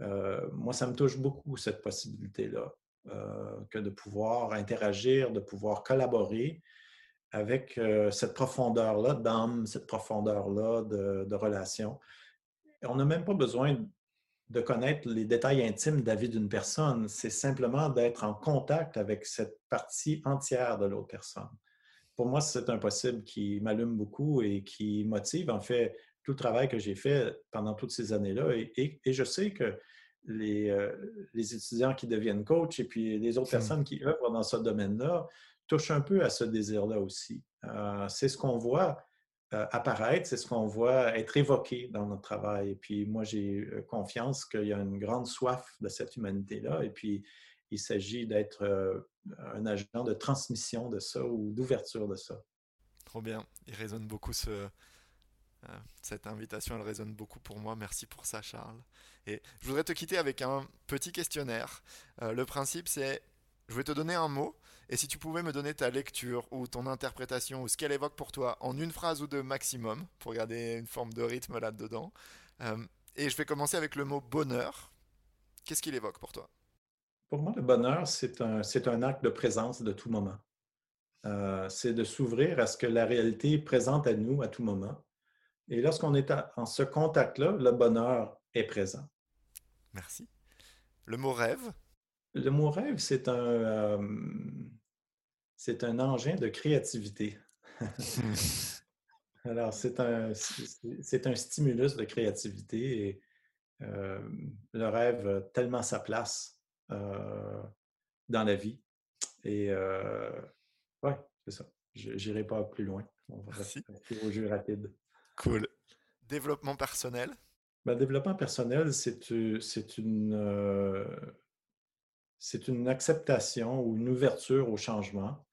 Euh, moi, ça me touche beaucoup, cette possibilité-là, euh, que de pouvoir interagir, de pouvoir collaborer avec cette profondeur-là d'âme, cette profondeur-là de, de, relation. On n'a même pas besoin de connaître les détails intimes de la vie d'une personne, c'est simplement d'être en contact avec cette partie entière de l'autre personne pour moi, c'est un possible qui m'allume beaucoup et qui motive, en fait, tout le travail que j'ai fait pendant toutes ces années-là. Et, je sais que les, euh, les, étudiants qui deviennent coach et puis les autres mmh. personnes qui œuvrent dans ce domaine-là touchent un peu à ce désir-là aussi. Euh, c'est ce qu'on voit euh, apparaître, c'est ce qu'on voit être évoqué dans notre travail. Et puis moi, j'ai confiance qu'il y a une grande soif de cette humanité-là. Et puis, il s'agit d'être euh, un agent de transmission de ça ou d'ouverture de ça. Trop bien. Il résonne beaucoup euh, cette invitation, elle résonne beaucoup pour moi. Merci pour ça, Charles. Et je voudrais te quitter avec un petit questionnaire. Euh, le principe, c'est je vais te donner un mot, et si tu pouvais me donner ta lecture ou ton interprétation ou ce qu'elle évoque pour toi en une phrase ou deux maximum, pour garder une forme de rythme là-dedans. et je vais commencer avec le mot bonheur. Qu'est-ce qu'il évoque pour toi? Pour moi, le bonheur, c'est un, un, acte de présence de tout moment. Euh, c'est de s'ouvrir à ce que la réalité présente à nous à tout moment. Et lorsqu'on est en ce contact-là, le bonheur est présent. Merci. Le mot rêve? Le mot rêve, c'est un, euh, c'est un engin de créativité. <laughs> Alors, c'est un, c'est un stimulus de créativité et euh, le rêve a tellement sa place dans la vie. Et euh, ouais, c'est ça. Je n'irai pas plus loin. On va rester au jeu rapide. Cool. Développement personnel? Ben, développement personnel, c'est une, euh, une acceptation ou une ouverture au changement,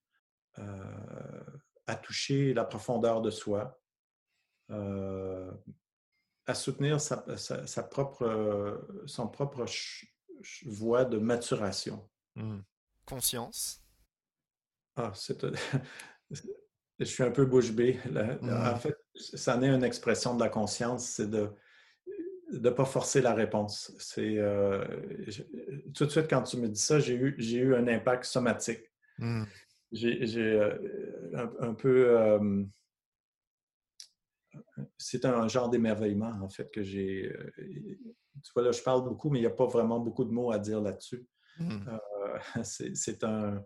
à toucher la profondeur de soi, à soutenir sa, sa propre, son propre voie de maturation. Mmh. Conscience. Ah, c'est. <laughs> je suis un peu bouche bée. En mmh. fait, ça n'est une expression de la conscience, c'est de. de ne pas forcer la réponse. C'est tout de suite quand tu me dis ça, j'ai eu, j'ai eu un impact somatique. Mmh. J'ai un, peu c'est un genre d'émerveillement, en fait, que j'ai. Tu vois, là, je parle beaucoup, mais il n'y a pas vraiment beaucoup de mots à dire là-dessus. Mmh. <laughs> c'est un,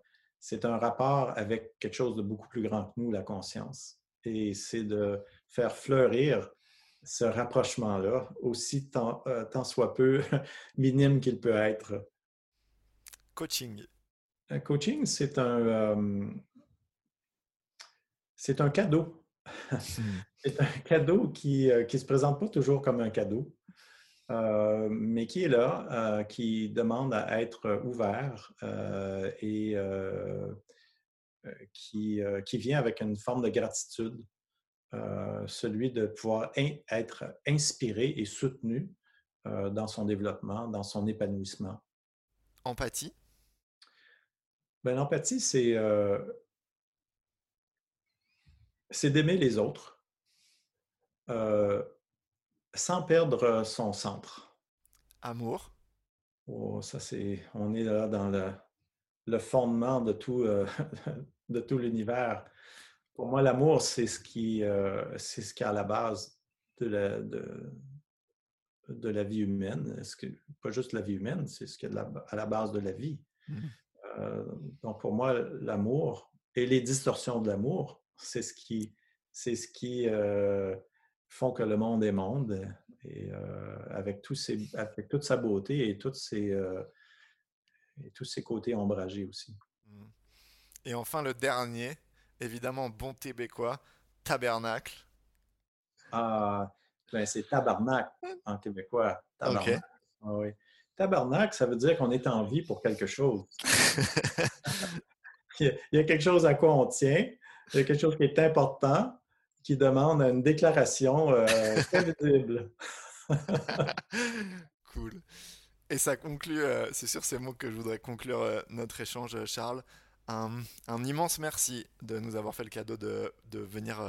un rapport avec quelque chose de beaucoup plus grand que nous, la conscience. Et c'est de faire fleurir ce rapprochement-là, aussi tant, tant soit peu <laughs> minime qu'il peut être. Coaching. Un coaching, c'est un, c'est un cadeau. Hmm. <laughs> c'est un cadeau qui ne se présente pas toujours comme un cadeau. Euh, mais qui est là, euh, qui demande à être ouvert euh, et qui, qui, vient avec une forme de gratitude, celui de pouvoir être inspiré et soutenu dans son développement, dans son épanouissement. Empathie? Ben, L'empathie, c'est c'est d'aimer les autres sans perdre son centre. Amour. Oh, ça c'est, on est là dans le, le fondement de tout, euh, <laughs> de tout l'univers. Pour moi, l'amour, c'est ce qui, euh, c'est ce qui est à la base de la, de, de la vie humaine. Ce que, pas juste la vie humaine, c'est ce qui est à la base de la vie. Mmh. Euh, donc, pour moi, l'amour et les distorsions de l'amour, c'est ce qui, c'est ce qui font que le monde est monde, et euh, avec, toute sa beauté et, toutes ses, euh, et tous ses côtés ombragés aussi. Mmh. Et enfin, le dernier, évidemment, bon québécois, tabernacle. Ah, ben c'est tabarnak en québécois. Tabarnak. Ah oui. Tabarnak, ça veut dire qu'on est en vie pour quelque chose. <laughs> il y a quelque chose à quoi on tient, il y a quelque chose qui est important, qui demande une déclaration euh, <laughs> très visible. <laughs> cool. Et ça conclut, euh, c'est sur ces mots que je voudrais conclure euh, notre échange, Charles. Un, immense merci de nous avoir fait le cadeau de, venir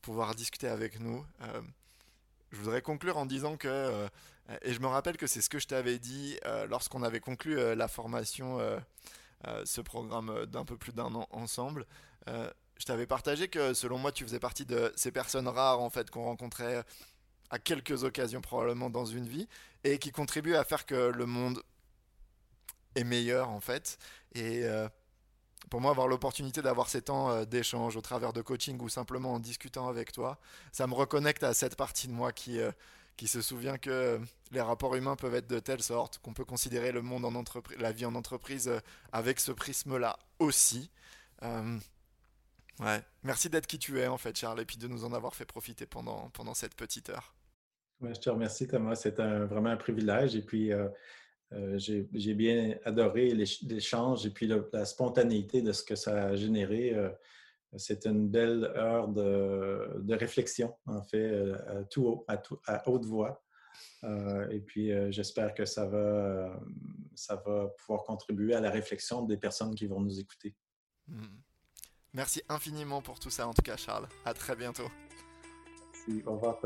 pouvoir discuter avec nous. je voudrais conclure en disant que, et je me rappelle que c'est ce que je t'avais dit lorsqu'on avait conclu la formation, ce programme d'un peu plus d'un an ensemble je t'avais partagé que selon moi, tu faisais partie de ces personnes rares en fait qu'on rencontrait à quelques occasions probablement dans une vie et qui contribuent à faire que le monde est meilleur en fait. Et euh, pour moi, avoir l'opportunité d'avoir ces temps euh, d'échange au travers de coaching ou simplement en discutant avec toi, ça me reconnecte à cette partie de moi qui, euh, qui se souvient que les rapports humains peuvent être de telle sorte qu'on peut considérer le monde en entreprise, la vie en entreprise avec ce prisme-là aussi. Ouais. Merci d'être qui tu es en fait, Charles, et puis de nous en avoir fait profiter pendant, pendant cette petite heure. je te remercie, Thomas. C'est vraiment un privilège. Et puis, euh, euh, j'ai bien adoré l'échange et puis la spontanéité de ce que ça a généré. Euh, c'est une belle heure de, de, réflexion, en fait, à tout haut, à, à haute voix. et puis, j'espère que ça va, ça va pouvoir contribuer à la réflexion des personnes qui vont nous écouter. Mmh. Merci infiniment pour tout ça en tout cas Charles. À très bientôt. Merci, au revoir.